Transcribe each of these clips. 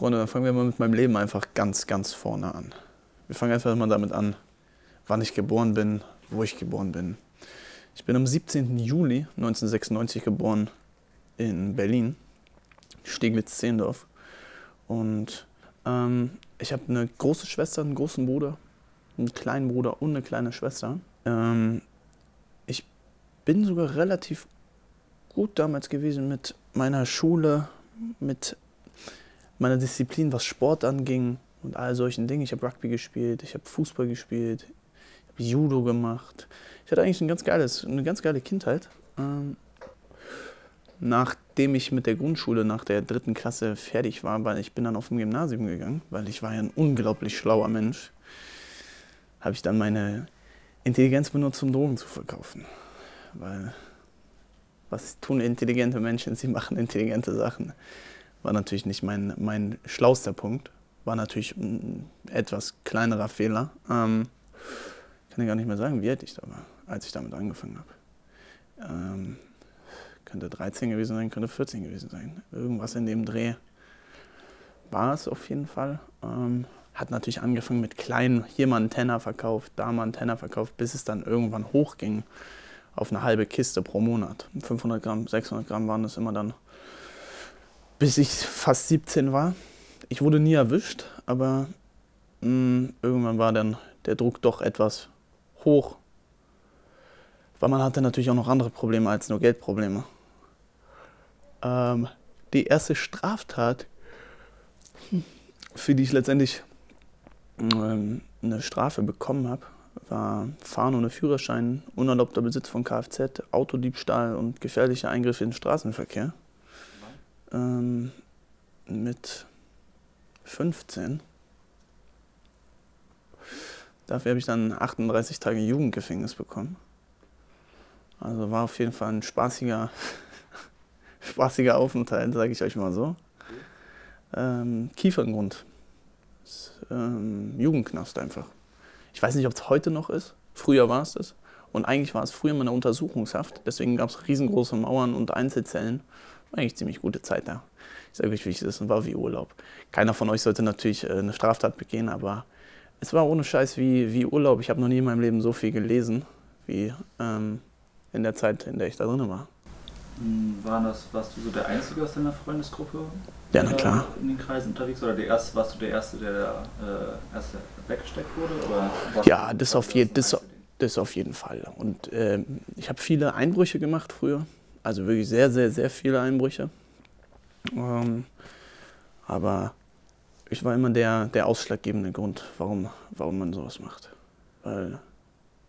Freunde, dann fangen wir mal mit meinem Leben einfach ganz, ganz vorne an. Wir fangen einfach mal damit an, wann ich geboren bin, wo ich geboren bin. Ich bin am 17. Juli 1996 geboren in Berlin, Steglitz-Zehendorf. Und ähm, ich habe eine große Schwester, einen großen Bruder, einen kleinen Bruder und eine kleine Schwester. Ähm, ich bin sogar relativ gut damals gewesen mit meiner Schule, mit meiner Disziplin, was Sport anging und all solchen Dingen. Ich habe Rugby gespielt, ich habe Fußball gespielt, ich habe Judo gemacht. Ich hatte eigentlich ein ganz geiles, eine ganz geile Kindheit. Ähm, nachdem ich mit der Grundschule nach der dritten Klasse fertig war, weil ich bin dann auf dem Gymnasium gegangen, weil ich war ja ein unglaublich schlauer Mensch, habe ich dann meine Intelligenz benutzt, um Drogen zu verkaufen. Weil was tun intelligente Menschen? Sie machen intelligente Sachen. War natürlich nicht mein, mein schlauster Punkt. War natürlich ein etwas kleinerer Fehler. Ähm, kann ich gar nicht mehr sagen, wie alt ich da war, als ich damit angefangen habe. Ähm, könnte 13 gewesen sein, könnte 14 gewesen sein. Irgendwas in dem Dreh war es auf jeden Fall. Ähm, hat natürlich angefangen mit kleinen, hier mal einen Tenner verkauft, da mal einen Tenner verkauft, bis es dann irgendwann hochging auf eine halbe Kiste pro Monat. 500 Gramm, 600 Gramm waren das immer dann, bis ich fast 17 war. Ich wurde nie erwischt, aber mh, mm, irgendwann war dann der Druck doch etwas hoch, weil man hatte natürlich auch noch andere Probleme als nur Geldprobleme. Ähm, die erste Straftat, für die ich letztendlich ähm, eine Strafe bekommen habe, war Fahren ohne Führerschein, unerlaubter Besitz von Kfz, Autodiebstahl und gefährlicher Eingriff in den Straßenverkehr. Ähm, mit 15. Dafür habe ich dann 38 Tage Jugendgefängnis bekommen. Also war auf jeden Fall ein spaßiger, spaßiger Aufenthalt, sage ich euch mal so. Ähm, Kieferngrund. Ähm, Jugendknast einfach. Ich weiß nicht, ob es heute noch ist. Früher war es das. Und eigentlich war es früher mal eine Untersuchungshaft. Deswegen gab es riesengroße Mauern und Einzelzellen. Eigentlich ziemlich gute Zeit da. Ich sage euch, wie es ist und war wie Urlaub. Keiner von euch sollte natürlich äh, eine Straftat begehen, aber es war ohne Scheiß wie, wie Urlaub. Ich habe noch nie in meinem Leben so viel gelesen, wie ähm, in der Zeit, in der ich da drin war. Hm, war das, warst du so der Einzige aus deiner Freundesgruppe? Ja, na klar. In den Kreisen unterwegs? Oder der erste, warst du der Erste, der äh, erste weggesteckt wurde? Oder ja, das auf, je, das, das auf jeden Fall. Und äh, ich habe viele Einbrüche gemacht früher. Also wirklich sehr, sehr, sehr viele Einbrüche. Ähm, aber ich war immer der, der ausschlaggebende Grund, warum, warum man sowas macht. Weil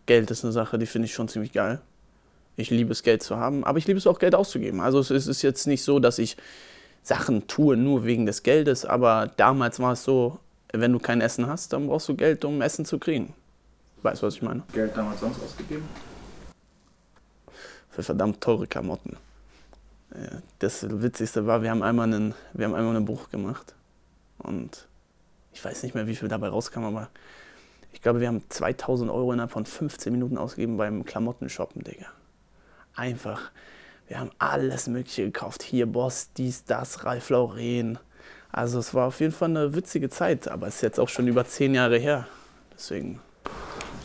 Geld ist eine Sache, die finde ich schon ziemlich geil. Ich liebe es, Geld zu haben, aber ich liebe es auch, Geld auszugeben. Also es ist jetzt nicht so, dass ich Sachen tue nur wegen des Geldes, aber damals war es so, wenn du kein Essen hast, dann brauchst du Geld, um Essen zu kriegen. Weißt du, was ich meine? Geld damals sonst ausgegeben? Für verdammt teure Klamotten. Das Witzigste war, wir haben einmal einen, wir haben einmal einen Buch gemacht und ich weiß nicht mehr, wie viel dabei rauskam, aber ich glaube, wir haben 2000 Euro innerhalb von 15 Minuten ausgegeben beim Klamottenshoppen, Digga. Einfach wir haben alles Mögliche gekauft. Hier Boss, dies, das, Ralf Lauren. Also es war auf jeden Fall eine witzige Zeit, aber es ist jetzt auch schon über zehn Jahre her. Deswegen.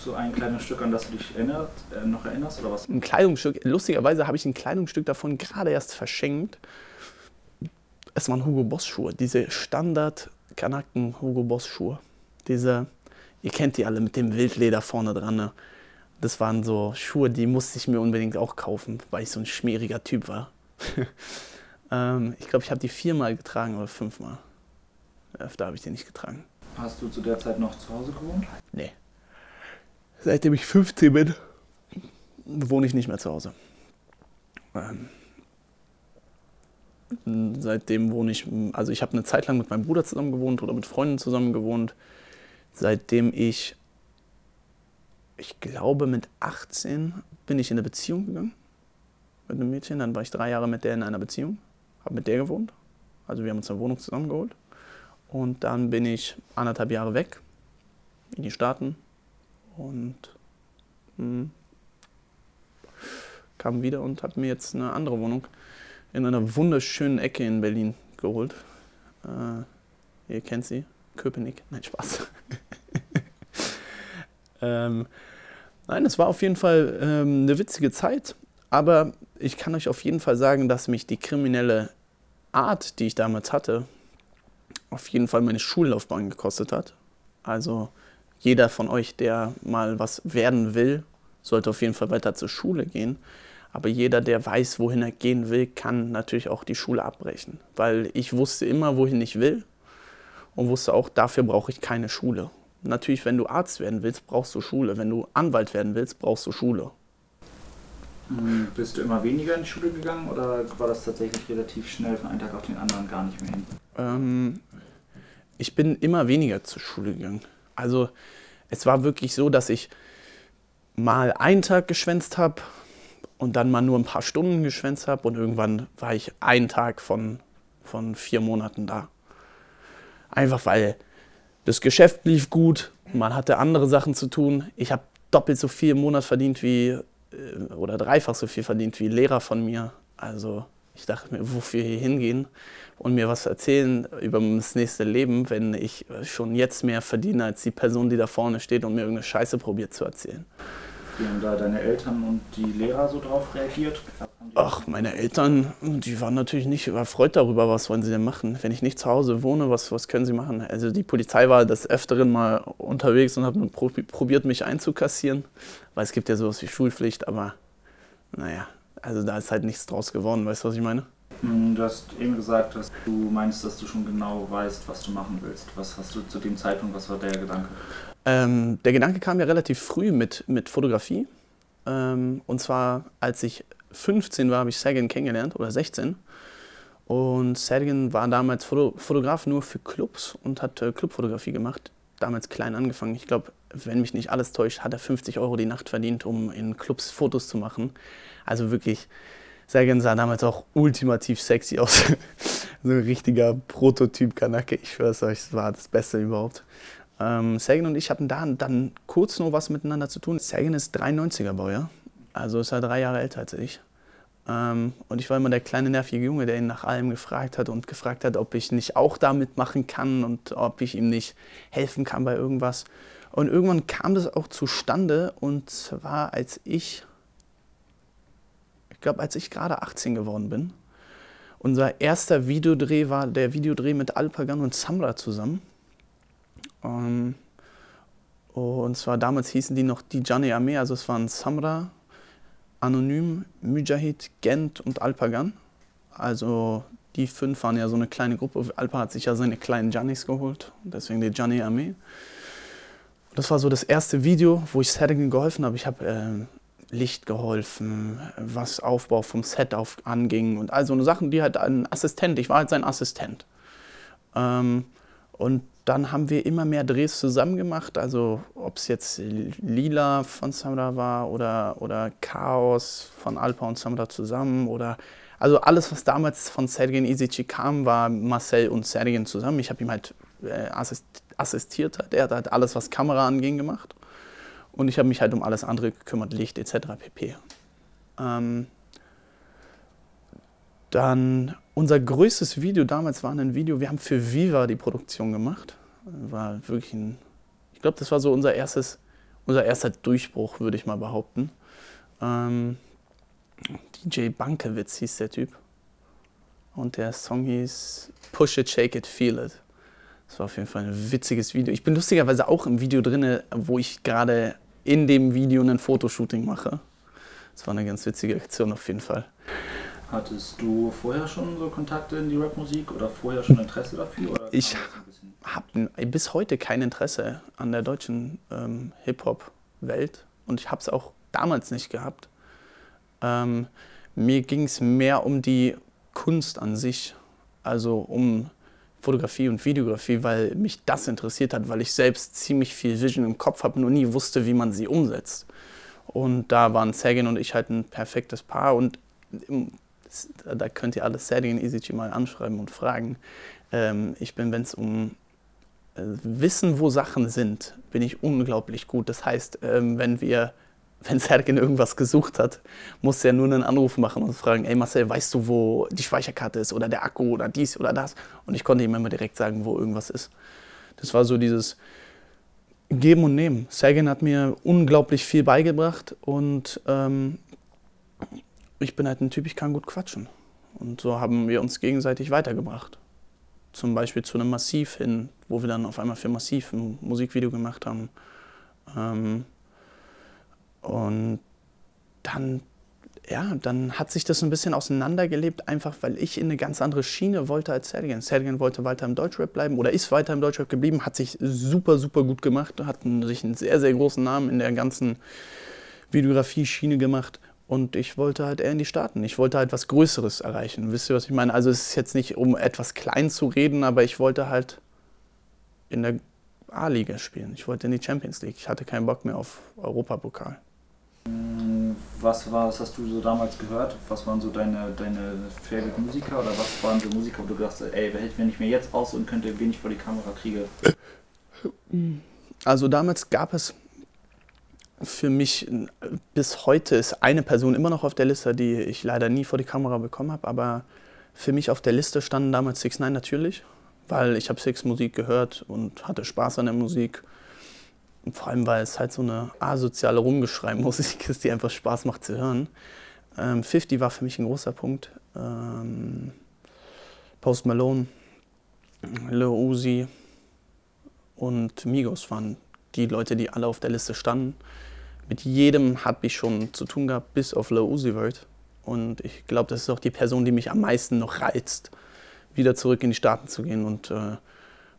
So ein kleines Stück, an das du dich erinnert, äh, noch erinnerst oder was? Ein Kleidungsstück. Lustigerweise habe ich ein Kleidungsstück davon gerade erst verschenkt. Es waren Hugo Boss Schuhe. Diese Standard Kanaken Hugo Boss Schuhe. Diese, ihr kennt die alle mit dem Wildleder vorne dran. Ne? Das waren so Schuhe, die musste ich mir unbedingt auch kaufen, weil ich so ein schmieriger Typ war. ähm, ich glaube, ich habe die viermal getragen oder fünfmal. Öfter habe ich die nicht getragen. Hast du zu der Zeit noch zu Hause gewohnt? Nee. Seitdem ich 15 bin, wohne ich nicht mehr zu Hause. Ähm, seitdem wohne ich, also ich habe eine Zeit lang mit meinem Bruder zusammen gewohnt oder mit Freunden zusammen gewohnt. Seitdem ich ich glaube, mit 18 bin ich in eine Beziehung gegangen mit einem Mädchen. Dann war ich drei Jahre mit der in einer Beziehung, habe mit der gewohnt. Also wir haben uns eine Wohnung zusammengeholt. Und dann bin ich anderthalb Jahre weg in die Staaten und mh, hm, kam wieder und habe mir jetzt eine andere Wohnung in einer wunderschönen Ecke in Berlin geholt. Äh, Ihr kennt sie. Köpenick. Nein, Spaß. ähm, nein, es war auf jeden Fall ähm, eine witzige Zeit. Aber ich kann euch auf jeden Fall sagen, dass mich die kriminelle Art, die ich damals hatte, auf jeden Fall meine Schullaufbahn gekostet hat. Also jeder von euch, der mal was werden will, sollte auf jeden Fall weiter zur Schule gehen. Aber jeder, der weiß, wohin er gehen will, kann natürlich auch die Schule abbrechen. Weil ich wusste immer, wohin ich will und wusste auch, dafür brauche ich keine Schule. Natürlich, wenn du Arzt werden willst, brauchst du Schule. Wenn du Anwalt werden willst, brauchst du Schule. Hm, bist du immer weniger in die Schule gegangen oder war das tatsächlich relativ schnell von einem Tag auf den anderen gar nicht mehr hin? Ähm, ich bin immer weniger zur Schule gegangen. Also es war wirklich so, dass ich mal einen Tag geschwänzt habe und dann mal nur ein paar Stunden geschwänzt habe und irgendwann war ich einen Tag von, von vier Monaten da. Einfach weil das Geschäft lief gut, man hatte andere Sachen zu tun. Ich habe doppelt so viel im Monat verdient wie, äh, oder dreifach so viel verdient wie Lehrer von mir. Also ich dachte mir, wofür hier hingehen und mir was erzählen über das nächste Leben, wenn ich schon jetzt mehr verdiene als die Person, die da vorne steht und mir irgendeine Scheiße probiert zu erzählen. Wie haben da deine Eltern und die Lehrer so drauf reagiert? Ach, meine Eltern, die waren natürlich nicht überfreut darüber, was wollen sie denn machen. Wenn ich nicht zu Hause wohne, was, was können sie machen? Also die Polizei war des Öfteren mal unterwegs und hat probiert, mich einzukassieren, weil es gibt ja sowas wie Schulpflicht, aber naja, also da ist halt nichts draus geworden, weißt du, was ich meine? Hm, du hast eben gesagt, dass du meinst, dass du schon genau weißt, was du machen willst. Was hast du zu dem Zeitpunkt, was war der Gedanke? Ähm, der Gedanke kam ja relativ früh mit, mit Fotografie. Ähm, und zwar, als ich 15 war, habe ich Sagan kennengelernt, oder 16. Und Sagan war damals Foto Fotograf nur für Clubs und hat äh, Clubfotografie gemacht. Damals klein angefangen. Ich glaube, wenn mich nicht alles täuscht, hat er 50 Euro die Nacht verdient, um in Clubs Fotos zu machen. Also wirklich, Sagan sah damals auch ultimativ sexy aus. so ein richtiger Prototyp-Kanake. Ich schwör's euch, das war das Beste überhaupt. Ähm, Sagan und ich hatten da dann kurz nur was miteinander zu tun. Sagan ist 93er Baujahr, also ist er drei Jahre älter als ich. Ähm, und ich war immer der kleine nervige Junge, der ihn nach allem gefragt hat und gefragt hat, ob ich nicht auch da mitmachen kann und ob ich ihm nicht helfen kann bei irgendwas. Und irgendwann kam das auch zustande und zwar als ich, ich glaube, als ich gerade 18 geworden bin. Unser erster Videodreh war der Videodreh mit Alpagan und Samra zusammen. Ähm, und zwar damals hießen die noch die Jane Armee, also es waren Samra, Anonym, Mujahid, Gent und Alpagan. Also die fünf waren ja so eine kleine Gruppe. Alpa hat sich ja seine kleinen Janis geholt, deswegen die Jane Armee. Das war so das erste Video, wo ich Setting geholfen habe. Ich habe äh, Licht geholfen, was Aufbau vom Set auf anging und all so eine Sachen, die halt ein Assistent, ich war halt sein Assistent. Ähm, und dann haben wir immer mehr Drehs zusammen gemacht, also ob es jetzt Lila von Samra war oder, oder Chaos von Alpa und Samra zusammen oder also alles, was damals von Sergen Isici kam, war Marcel und Sergen zusammen. Ich habe ihm halt äh, assist assistiert, er hat halt alles, was Kamera anging, gemacht und ich habe mich halt um alles andere gekümmert, Licht etc. pp. Ähm, dann unser größtes Video damals war ein Video, wir haben für Viva die Produktion gemacht. War wirklich ein, ich glaube, das war so unser erstes, unser erster Durchbruch, würde ich mal behaupten. Ähm, DJ Bankewitz hieß der Typ. Und der Song hieß Push It, Shake It, Feel It. Das war auf jeden Fall ein witziges Video. Ich bin lustigerweise auch im Video drin, wo ich gerade in dem Video ein Fotoshooting mache. Das war eine ganz witzige Aktion auf jeden Fall. Hattest du vorher schon so Kontakte in die Rapmusik oder vorher schon Interesse dafür? ich habe bis heute kein Interesse an der deutschen ähm, Hip-Hop-Welt und ich habe es auch damals nicht gehabt. Ähm, mir ging es mehr um die Kunst an sich, also um Fotografie und Videografie, weil mich das interessiert hat, weil ich selbst ziemlich viel Vision im Kopf habe, nur nie wusste, wie man sie umsetzt. Und da waren Sagan und ich halt ein perfektes Paar und da könnt ihr Sadie und EasyG mal anschreiben und fragen. Ähm, ich bin, wenn es um äh, Wissen, wo Sachen sind, bin ich unglaublich gut. Das heißt, ähm, wenn wir wenn Sergen irgendwas gesucht hat, musste er nur einen Anruf machen und fragen, ey Marcel, weißt du, wo die Speicherkarte ist oder der Akku oder dies oder das? Und ich konnte ihm immer direkt sagen, wo irgendwas ist. Das war so dieses Geben und Nehmen. Sergen hat mir unglaublich viel beigebracht und ähm, ich bin halt ein Typ, ich kann gut quatschen. Und so haben wir uns gegenseitig weitergebracht. Zum Beispiel zu einem Massiv hin, wo wir dann auf einmal für Massiv ein Musikvideo gemacht haben. Ähm, und dann, ja, dann hat sich das ein bisschen auseinandergelebt, einfach weil ich in eine ganz andere Schiene wollte als Sergen. Sergen wollte weiter im Deutschrap bleiben oder ist weiter im Deutschrap geblieben, hat sich super, super gut gemacht, hat sich einen sehr, sehr großen Namen in der ganzen Videografie-Schiene gemacht. Und ich wollte halt eher in die Staaten. Ich wollte halt was Größeres erreichen. Wisst ihr, was ich meine? Also es ist jetzt nicht, um etwas klein zu reden, aber ich wollte halt in der A-Liga spielen. Ich wollte in die Champions League. Ich hatte keinen Bock mehr auf Europapokal. Was, war, was hast du so damals gehört? Was waren so deine, deine Favorite Musiker oder was waren so Musiker, wo du gedacht hast, ey, wenn ich mir jetzt aus und könnte, wen ich vor die Kamera kriege? Also damals gab es für mich bis heute ist eine Person immer noch auf der Liste, die ich leider nie vor die Kamera bekommen habe, aber für mich auf der Liste standen damals 6 9 natürlich, weil ich habe Six Musik gehört und hatte Spaß an der Musik vor allem, weil es halt so eine asoziale Rumgeschrei-Musik ist, die einfach Spaß macht zu hören. Ähm, 50 war für mich ein großer Punkt. Ähm, Post Malone, Lil Uzi und Migos waren die Leute, die alle auf der Liste standen. Mit jedem habe ich schon zu tun gehabt, bis auf Lil Uzi Vert. Und ich glaube, das ist auch die Person, die mich am meisten noch reizt, wieder zurück in die Staaten zu gehen und äh,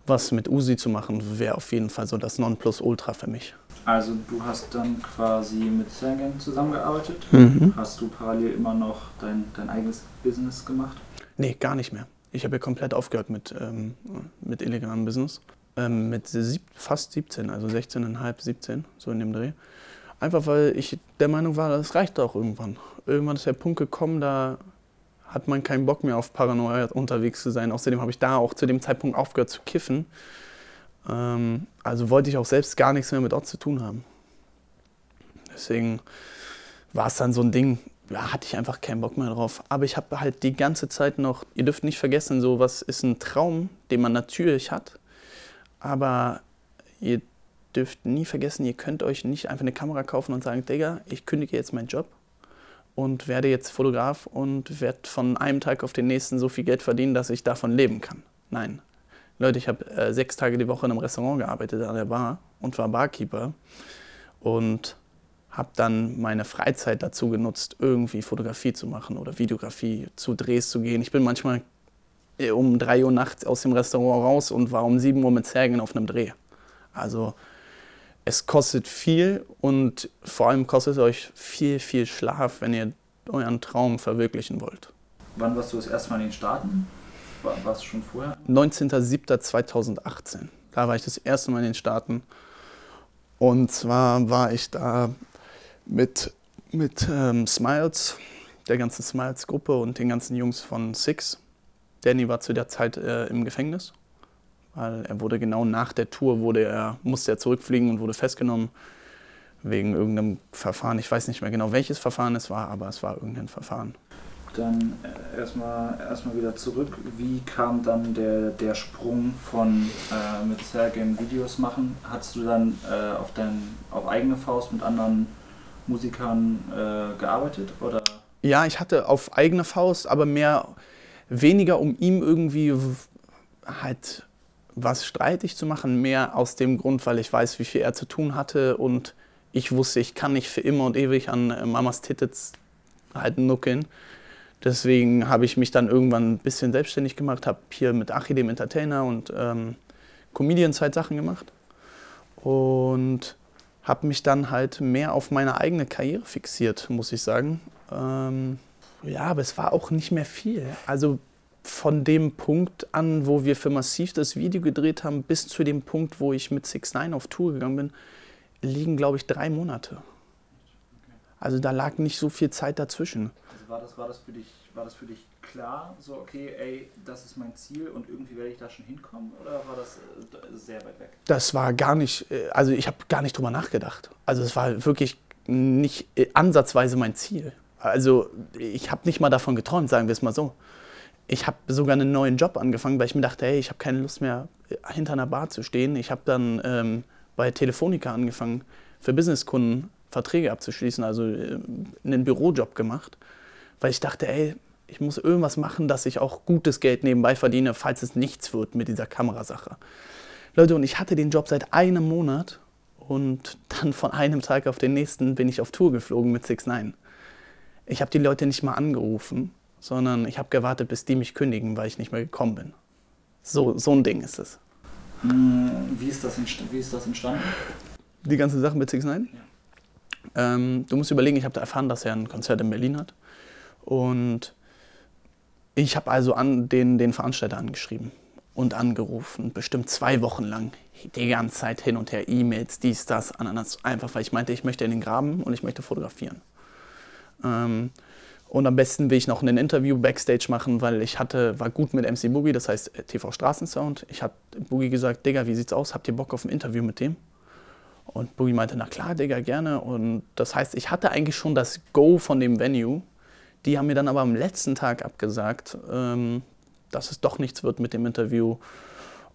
was mit Usi zu machen, wäre auf jeden Fall so das Nonplusultra für mich. Also du hast dann quasi mit Sergen zusammengearbeitet. Mhm. Hast du parallel immer noch dein, dein eigenes Business gemacht? Nee, gar nicht mehr. Ich habe ja komplett aufgehört mit, ähm, mit illegalem Business. Ähm, mit sieb, fast 17, also 16,5, 17, so in dem Dreh. Einfach weil ich der Meinung war, das reicht doch irgendwann. Irgendwann ist der Punkt gekommen, da hat man keinen Bock mehr auf Paranoia unterwegs zu sein. Außerdem habe ich da auch zu dem Zeitpunkt aufgehört zu kiffen. Ähm, also wollte ich auch selbst gar nichts mehr mit Ort zu tun haben. Deswegen war es dann so ein Ding, ja, hatte ich einfach keinen Bock mehr drauf. Aber ich habe halt die ganze Zeit noch, ihr dürft nicht vergessen, so was ist ein Traum, den man natürlich hat. Aber ihr dürft nie vergessen, ihr könnt euch nicht einfach eine Kamera kaufen und sagen, Digga, ich kündige jetzt meinen Job und werde jetzt Fotograf und werde von einem Tag auf den nächsten so viel Geld verdienen, dass ich davon leben kann. Nein. Leute, ich habe äh, sechs Tage die Woche in einem Restaurant gearbeitet, an der Bar und war Barkeeper und habe dann meine Freizeit dazu genutzt, irgendwie Fotografie zu machen oder Videografie, zu Drehs zu gehen. Ich bin manchmal äh, um drei Uhr nachts aus dem Restaurant raus und war um sieben Uhr mit Zergen auf einem Dreh. Also es kostet viel und vor allem kostet es euch viel, viel Schlaf, wenn ihr euren Traum verwirklichen wollt. Wann warst du das erste Mal in den Staaten? War, warst du schon vorher? 19.07.2018. Da war ich das erste Mal in den Staaten. Und zwar war ich da mit, mit ähm, Smiles, der ganzen Smiles-Gruppe und den ganzen Jungs von Six. Danny war zu der Zeit äh, im Gefängnis weil er wurde genau nach der Tour wurde er, musste er zurückfliegen und wurde festgenommen wegen irgendeinem Verfahren. Ich weiß nicht mehr genau, welches Verfahren es war, aber es war irgendein Verfahren. Dann äh, erstmal erstmal wieder zurück. Wie kam dann der, der Sprung von äh, mit Sergen Videos machen? Hast du dann äh, auf, dein, auf eigene Faust mit anderen Musikern äh, gearbeitet? Oder? Ja, ich hatte auf eigene Faust, aber mehr weniger um ihm irgendwie halt was streitig zu machen, mehr aus dem Grund, weil ich weiß, wie viel er zu tun hatte und ich wusste, ich kann nicht für immer und ewig an äh, Mamas Tittets halt nuckeln. Deswegen habe ich mich dann irgendwann ein bisschen selbstständig gemacht, habe hier mit Achi, dem Entertainer und ähm, Comedians halt Sachen gemacht und habe mich dann halt mehr auf meine eigene Karriere fixiert, muss ich sagen. Ähm, ja, aber es war auch nicht mehr viel. Also von dem Punkt an, wo wir für Massiv das Video gedreht haben, bis zu dem Punkt, wo ich mit 6 9 auf Tour gegangen bin, liegen, glaube ich, drei Monate. Also da lag nicht so viel Zeit dazwischen. Also war das, war das, für, dich, war das für dich klar, so okay, ey, das ist mein Ziel und irgendwie werde ich da schon hinkommen oder war das äh, sehr weit weg? Das war gar nicht, äh, also ich habe gar nicht drüber nachgedacht. Also es war wirklich nicht äh, ansatzweise mein Ziel. Also ich habe nicht mal davon geträumt, sagen wir es mal so. Ich habe sogar einen neuen Job angefangen, weil ich mir dachte, hey, ich habe keine Lust mehr, äh, hinter einer Bar zu stehen. Ich habe dann ähm, bei Telefonica angefangen, für Businesskunden Verträge abzuschließen, also äh, einen Bürojob gemacht, weil ich dachte, ey, ich muss irgendwas machen, dass ich auch gutes Geld nebenbei verdiene, falls es nichts wird mit dieser Kamerasache. Leute, und ich hatte den Job seit einem Monat und dann von einem Tag auf den nächsten bin ich auf Tour geflogen mit 6 9 Ich habe die Leute nicht mal angerufen, sondern ich habe gewartet, bis die mich kündigen, weil ich nicht mehr gekommen bin. So, so ein Ding ist es. Hm, wie ist das, wie ist das entstanden? Die ganze Sache mit 6 9 ja. ähm, Du musst überlegen, ich habe da erfahren, dass er ein Konzert in Berlin hat. Und ich habe also an den, den Veranstalter angeschrieben und angerufen, bestimmt zwei Wochen lang, die ganze Zeit hin und her, E-Mails, dies, das, ananas, einfach weil ich meinte, ich möchte in den Graben und ich möchte fotografieren. Ähm, und am besten will ich noch ein Interview backstage machen, weil ich hatte, war gut mit MC Boogie, das heißt äh, TV Straßensound. Ich habe Boogie gesagt, Digga, wie sieht's aus? Habt ihr Bock auf ein Interview mit dem? Und Boogie meinte, na klar, Digga, gerne. Und das heißt, ich hatte eigentlich schon das Go von dem Venue die haben mir dann aber am letzten Tag abgesagt, ähm, dass es doch nichts wird mit dem Interview.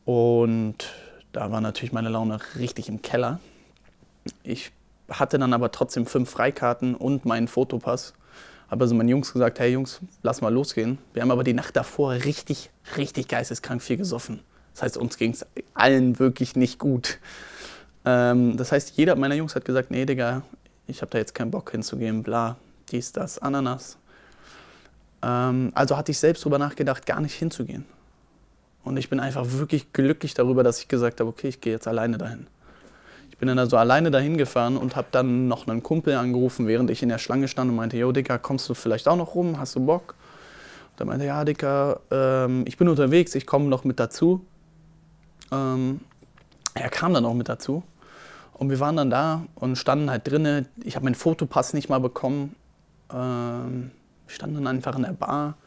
Und da war natürlich meine Laune richtig im Keller. Ich hatte dann aber trotzdem fünf Freikarten und meinen Fotopass. Habe also meinen Jungs gesagt, hey Jungs, lass mal losgehen. Wir haben aber die Nacht davor richtig, richtig geisteskrank viel gesoffen. Das heißt, uns ging es allen wirklich nicht gut. Ähm, das heißt, jeder meiner Jungs hat gesagt, nee, Digga, ich habe da jetzt keinen Bock hinzugehen, bla, dies, das, Ananas. Ähm, also hatte ich selbst darüber nachgedacht, gar nicht hinzugehen. Und ich bin einfach wirklich glücklich darüber, dass ich gesagt habe, okay, ich gehe jetzt alleine dahin. Ich bin dann also alleine dahin gefahren und habe dann noch einen Kumpel angerufen, während ich in der Schlange stand und meinte, yo Dicker, kommst du vielleicht auch noch rum? Hast du Bock? Und er meinte, ja Dicker, ähm, ich bin unterwegs, ich komme noch mit dazu. Ähm, er kam dann auch mit dazu. Und wir waren dann da und standen halt drinnen. Ich habe meinen Fotopass nicht mal bekommen. Ähm, stand dann einfach in der Bar.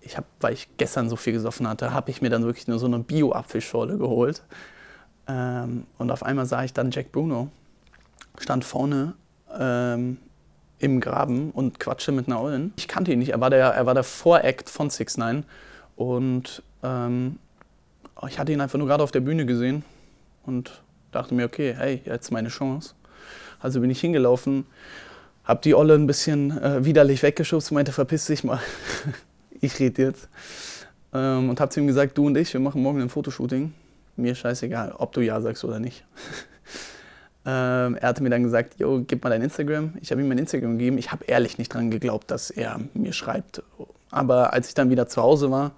Ich habe, weil ich gestern so viel gesoffen hatte, habe ich mir dann wirklich nur so eine Bio-Apfelschorle geholt. Ähm, und auf einmal sah ich dann Jack Bruno, stand vorne ähm, im Graben und quatschte mit einer Ollen. Ich kannte ihn nicht, er war der, er war der Voract von 6 9 und ähm, ich hatte ihn einfach nur gerade auf der Bühne gesehen und dachte mir, okay, hey, jetzt meine Chance. Also bin ich hingelaufen, hab die Olle ein bisschen äh, widerlich weggeschubst, meinte, verpiss dich mal. ich rede jetzt. Ähm, und hab zu ihm gesagt, du und ich, wir machen morgen ein Fotoshooting. Mir scheißegal, ob du ja sagst oder nicht. ähm, er hatte mir dann gesagt, jo, gib mal dein Instagram. Ich habe ihm mein Instagram gegeben. Ich habe ehrlich nicht dran geglaubt, dass er mir schreibt. Aber als ich dann wieder zu Hause war,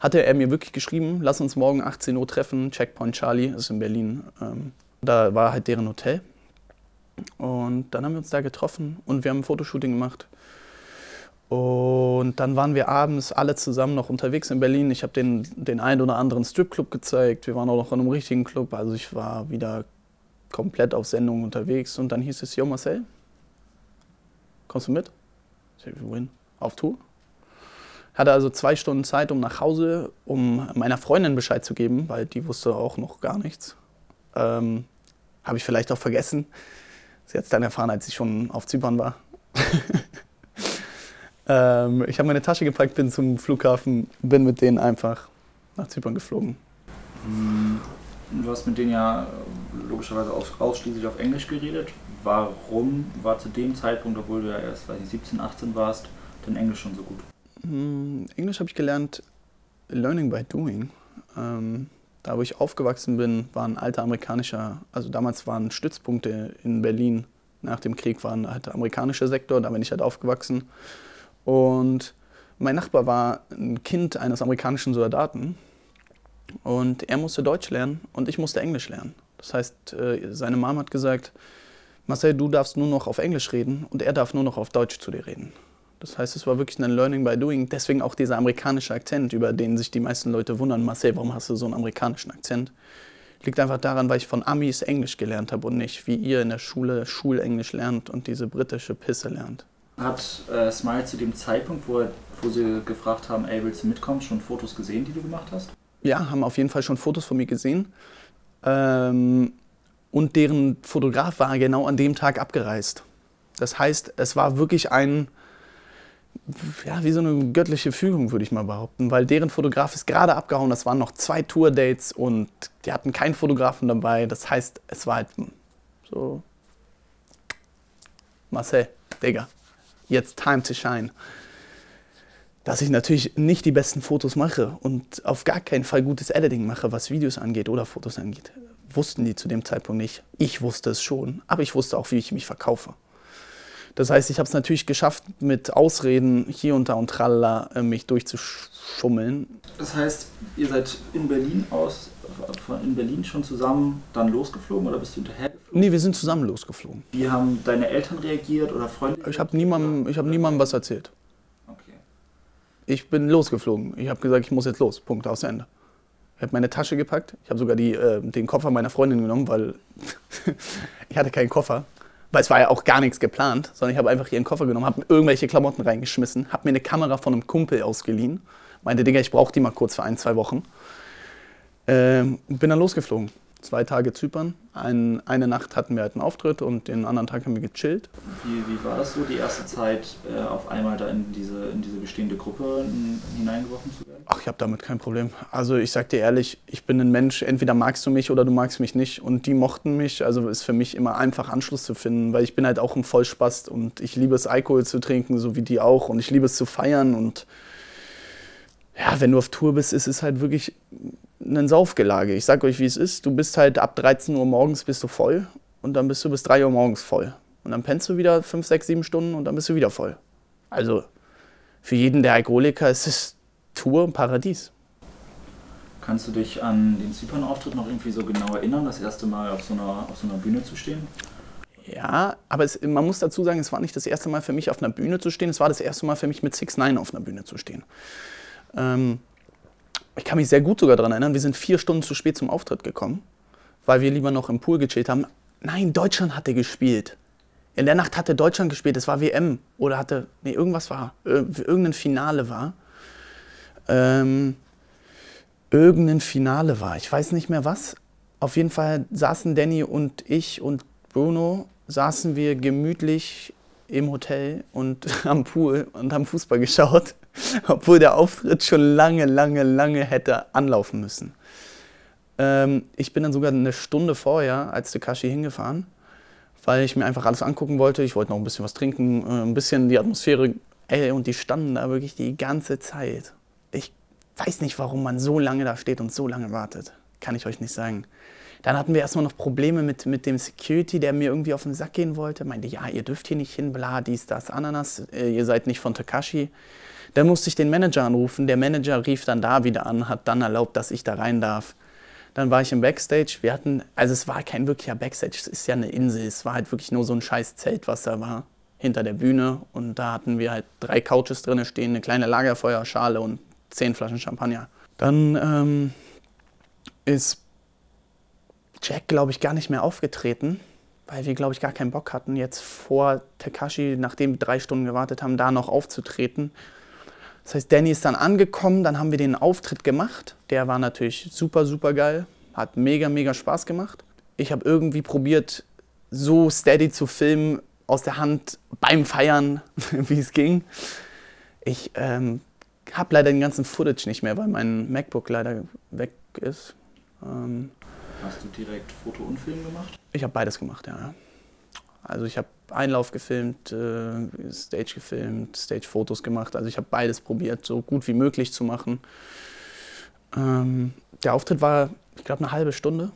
hatte er mir wirklich geschrieben, lass uns morgen 18 Uhr treffen, Checkpoint Charlie, ist in Berlin. Ähm, da war halt deren Hotel. Und dann haben wir uns da getroffen und wir haben ein Fotoshooting gemacht. Und dann waren wir abends alle zusammen noch unterwegs in Berlin. Ich habe den, den einen oder anderen Stripclub gezeigt. Wir waren auch noch in einem richtigen Club. Also ich war wieder komplett auf Sendung unterwegs. Und dann hieß es, Jo Marcel, kommst du mit? Ich sag, wohin? Auf Tour? Hatte also zwei Stunden Zeit, um nach Hause, um meiner Freundin Bescheid zu geben, weil die wusste auch noch gar nichts. Ähm, Habe ich vielleicht auch vergessen. Sie hat es dann erfahren, als ich schon auf Zypern war. ähm, ich habe meine Tasche gepackt, bin zum Flughafen, bin mit denen einfach nach Zypern geflogen. Hm, du hast mit denen ja logischerweise ausschließlich auf Englisch geredet. Warum war zu dem Zeitpunkt, obwohl du ja erst weiß ich, 17, 18 warst, denn Englisch schon so gut? Hm, Englisch habe ich gelernt, Learning by Doing. Ähm, da, wo ich aufgewachsen bin, war ein alter amerikanischer, also damals waren Stützpunkte in Berlin nach dem Krieg, waren halt der amerikanische Sektor, da bin ich halt aufgewachsen. Und mein Nachbar war ein Kind eines amerikanischen Soldaten und er musste Deutsch lernen und ich musste Englisch lernen. Das heißt, äh, seine Mom hat gesagt, Marcel, du darfst nur noch auf Englisch reden und er darf nur noch auf Deutsch zu dir reden. Das heißt, es war wirklich ein Learning by Doing. Deswegen auch dieser amerikanische Akzent, über den sich die meisten Leute wundern. Marcel, warum hast du so einen amerikanischen Akzent? Liegt einfach daran, weil ich von Amis Englisch gelernt habe und nicht wie ihr in der Schule Schulenglisch lernt und diese britische Pisse lernt. Hat äh, Smile zu dem Zeitpunkt, wo, wo sie gefragt haben, ey, willst du mitkommen, schon Fotos gesehen, die du gemacht hast? Ja, haben auf jeden Fall schon Fotos von mir gesehen. Ähm, und deren Fotograf war genau an dem Tag abgereist. Das heißt, es war wirklich ein, ja, wie so eine göttliche Fügung, würde ich mal behaupten, weil deren Fotograf ist gerade abgehauen. Das waren noch zwei Tour-Dates und die hatten keinen Fotografen dabei. Das heißt, es war halt so, Marcel, Digga, jetzt time to shine. Dass ich natürlich nicht die besten Fotos mache und auf gar keinen Fall gutes Editing mache, was Videos angeht oder Fotos angeht. Wussten die zu dem Zeitpunkt nicht. Ich wusste es schon, aber ich wusste auch, wie ich mich verkaufe. Das heißt, ich habe es natürlich geschafft, mit Ausreden hier und da und tralala äh, mich durchzuschummeln. Das heißt, ihr seid in Berlin aus, in Berlin schon zusammen dann losgeflogen oder bist du hinterher? Nee, wir sind zusammen losgeflogen. Wie haben deine Eltern reagiert oder Freunde? Ich habe niemandem, hab niemandem was erzählt. Okay. Ich bin losgeflogen. Ich habe gesagt, ich muss jetzt los. Punkt, aus Ende. Ich habe meine Tasche gepackt. Ich habe sogar die, äh, den Koffer meiner Freundin genommen, weil ich hatte keinen Koffer weil es war ja auch gar nichts geplant, sondern ich habe einfach ihren Koffer genommen, habe irgendwelche Klamotten reingeschmissen, habe mir eine Kamera von einem Kumpel ausgeliehen, meinte, Digga, ich brauche die mal kurz für ein, zwei Wochen. Ähm, bin dann losgeflogen zwei Tage Zypern. Ein, eine Nacht hatten wir halt einen Auftritt und den anderen Tag haben wir gechillt. Wie, wie war das so, die erste Zeit äh, auf einmal da in diese, in diese bestehende Gruppe hineingeworfen zu werden? Ach, ich habe damit kein Problem. Also ich sag dir ehrlich, ich bin ein Mensch, entweder magst du mich oder du magst mich nicht. Und die mochten mich, also ist für mich immer einfach Anschluss zu finden, weil ich bin halt auch ein Vollspast und ich liebe es, Alkohol zu trinken, so wie die auch. Und ich liebe es zu feiern und ja, wenn du auf Tour bist, ist es halt wirklich ein Saufgelage. Ich sag euch, wie es ist. Du bist halt ab 13 Uhr morgens bist du voll und dann bist du bis 3 Uhr morgens voll. Und dann pennst du wieder 5, 6, 7 Stunden und dann bist du wieder voll. Also für jeden der Alkoholiker ist es Tour ein Paradies. Kannst du dich an den Zypern-Auftritt noch irgendwie so genau erinnern, das erste Mal auf so einer, auf so einer Bühne zu stehen? Ja, aber es, man muss dazu sagen, es war nicht das erste Mal für mich auf einer Bühne zu stehen, es war das erste Mal für mich mit 6 9 auf einer Bühne zu stehen. Ähm, ich kann mich sehr gut sogar daran erinnern, wir sind vier Stunden zu spät zum Auftritt gekommen, weil wir lieber noch im Pool gechillt haben. Nein, Deutschland hatte gespielt. In der Nacht hatte Deutschland gespielt, es war WM oder hatte, nee, irgendwas war, irgendein Finale war. Ähm, irgendein Finale war, ich weiß nicht mehr was. Auf jeden Fall saßen Danny und ich und Bruno, saßen wir gemütlich im Hotel und am Pool und haben Fußball geschaut. obwohl der Auftritt schon lange, lange, lange hätte anlaufen müssen. Ähm, ich bin dann sogar eine Stunde vorher als Tekashi hingefahren, weil ich mir einfach alles angucken wollte. Ich wollte noch ein bisschen was trinken, äh, ein bisschen die Atmosphäre. Ey, und die standen da wirklich die ganze Zeit. Ich weiß nicht, warum man so lange da steht und so lange wartet. Kann ich euch nicht sagen. Dann hatten wir erstmal noch Probleme mit, mit dem Security, der mir irgendwie auf den Sack gehen wollte. Meinte, ja, ihr dürft hier nicht hin, bla, dies, das, Ananas. Äh, ihr seid nicht von Takashi. Dann musste ich den Manager anrufen. Der Manager rief dann da wieder an, hat dann erlaubt, dass ich da rein darf. Dann war ich im Backstage. Wir hatten, also es war kein wirklicher Backstage, es ist ja eine Insel. Es war halt wirklich nur so ein scheiß Zelt, was da war, hinter der Bühne. Und da hatten wir halt drei Couches drin stehen, eine kleine Lagerfeuerschale und zehn Flaschen Champagner. Dann ähm, ist Jack, glaube ich, gar nicht mehr aufgetreten, weil wir, glaube ich, gar keinen Bock hatten, jetzt vor Takashi, nachdem wir drei Stunden gewartet haben, da noch aufzutreten. Das heißt, Danny ist dann angekommen, dann haben wir den Auftritt gemacht. Der war natürlich super, super geil, hat mega, mega Spaß gemacht. Ich habe irgendwie probiert, so steady zu filmen, aus der Hand beim Feiern, wie es ging. Ich ähm, habe leider den ganzen Footage nicht mehr, weil mein MacBook leider weg ist. Ähm, Hast du direkt Foto und Film gemacht? Ich habe beides gemacht, ja. Also ich habe Einlauf gefilmt, äh, Stage gefilmt, Stage-Fotos gemacht. Also ich habe beides probiert, so gut wie möglich zu machen. Ähm, der Auftritt war, ich glaube, eine halbe Stunde.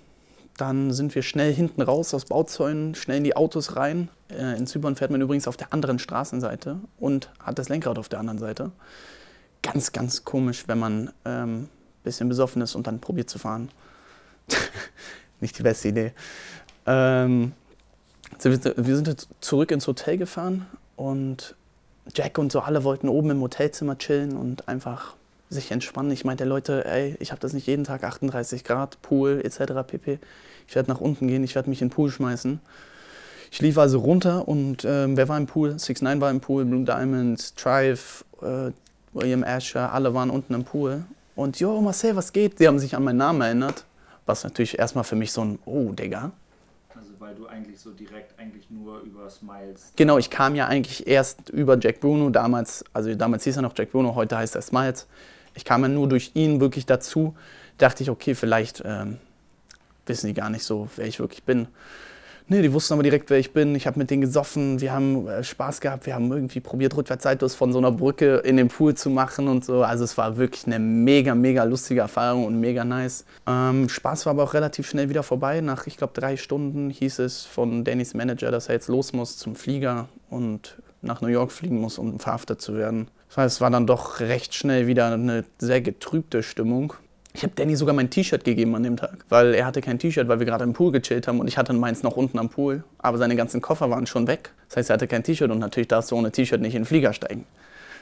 Dann sind wir schnell hinten raus aus Bauzäunen, schnell in die Autos rein. Äh, in Zypern fährt man übrigens auf der anderen Straßenseite und hat das Lenkrad auf der anderen Seite. Ganz, ganz komisch, wenn man ein ähm, bisschen besoffen ist und dann probiert zu fahren. Nicht die beste Idee. Ähm, wir sind zurück ins Hotel gefahren und Jack und so alle wollten oben im Hotelzimmer chillen und einfach sich entspannen. Ich meinte, Leute, ey, ich habe das nicht jeden Tag 38 Grad, Pool etc. pp. Ich werde nach unten gehen, ich werde mich in den Pool schmeißen. Ich lief also runter und ähm, wer war im Pool? 6 9 war im Pool, Blue Diamonds, Trive, äh, William Asher, alle waren unten im Pool. Und yo, Marcel, was geht? Sie haben sich an meinen Namen erinnert. Was natürlich erstmal für mich so ein, oh, Digga, weil du eigentlich so direkt eigentlich nur über Smiles. Genau, ich kam ja eigentlich erst über Jack Bruno damals, also damals hieß er noch Jack Bruno, heute heißt er Smiles. Ich kam ja nur durch ihn wirklich dazu. Dachte ich, okay, vielleicht ähm, wissen die gar nicht so, wer ich wirklich bin. Nee, die wussten aber direkt, wer ich bin. Ich habe mit denen gesoffen, wir haben äh, Spaß gehabt, wir haben irgendwie probiert, Rückwärtssaltos von so einer Brücke in den Pool zu machen und so. Also es war wirklich eine mega, mega lustige Erfahrung und mega nice. Ähm, Spaß war aber auch relativ schnell wieder vorbei. Nach, ich glaube, drei Stunden hieß es von Dannys Manager, dass er jetzt los muss zum Flieger und nach New York fliegen muss, um verhaftet zu werden. Das heißt, es war dann doch recht schnell wieder eine sehr getrübte Stimmung. Ich habe Danny sogar mein T-Shirt gegeben an dem Tag, weil er hatte kein T-Shirt, weil wir gerade im Pool gechillt haben und ich hatte meins noch unten am Pool, aber seine ganzen Koffer waren schon weg. Das heißt, er hatte kein T-Shirt und natürlich darfst du ohne T-Shirt nicht in den Flieger steigen.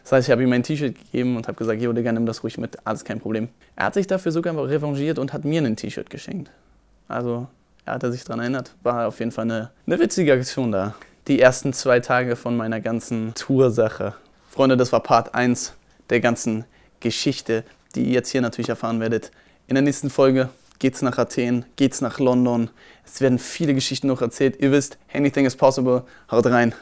Das heißt, ich habe ihm mein T-Shirt gegeben und habe gesagt, jo, Digga, nimm das ruhig mit, alles kein Problem. Er hat sich dafür sogar revanchiert und hat mir ein T-Shirt geschenkt. Also, er hat sich daran erinnert. War auf jeden Fall eine, eine witzige Aktion da. Die ersten zwei Tage von meiner ganzen Toursache. Freunde, das war Part 1 der ganzen Geschichte die ihr jetzt hier natürlich erfahren werdet. In der nächsten Folge geht's nach Athen, geht's nach London. Es werden viele Geschichten noch erzählt. Ihr wisst, anything is possible. Haut rein.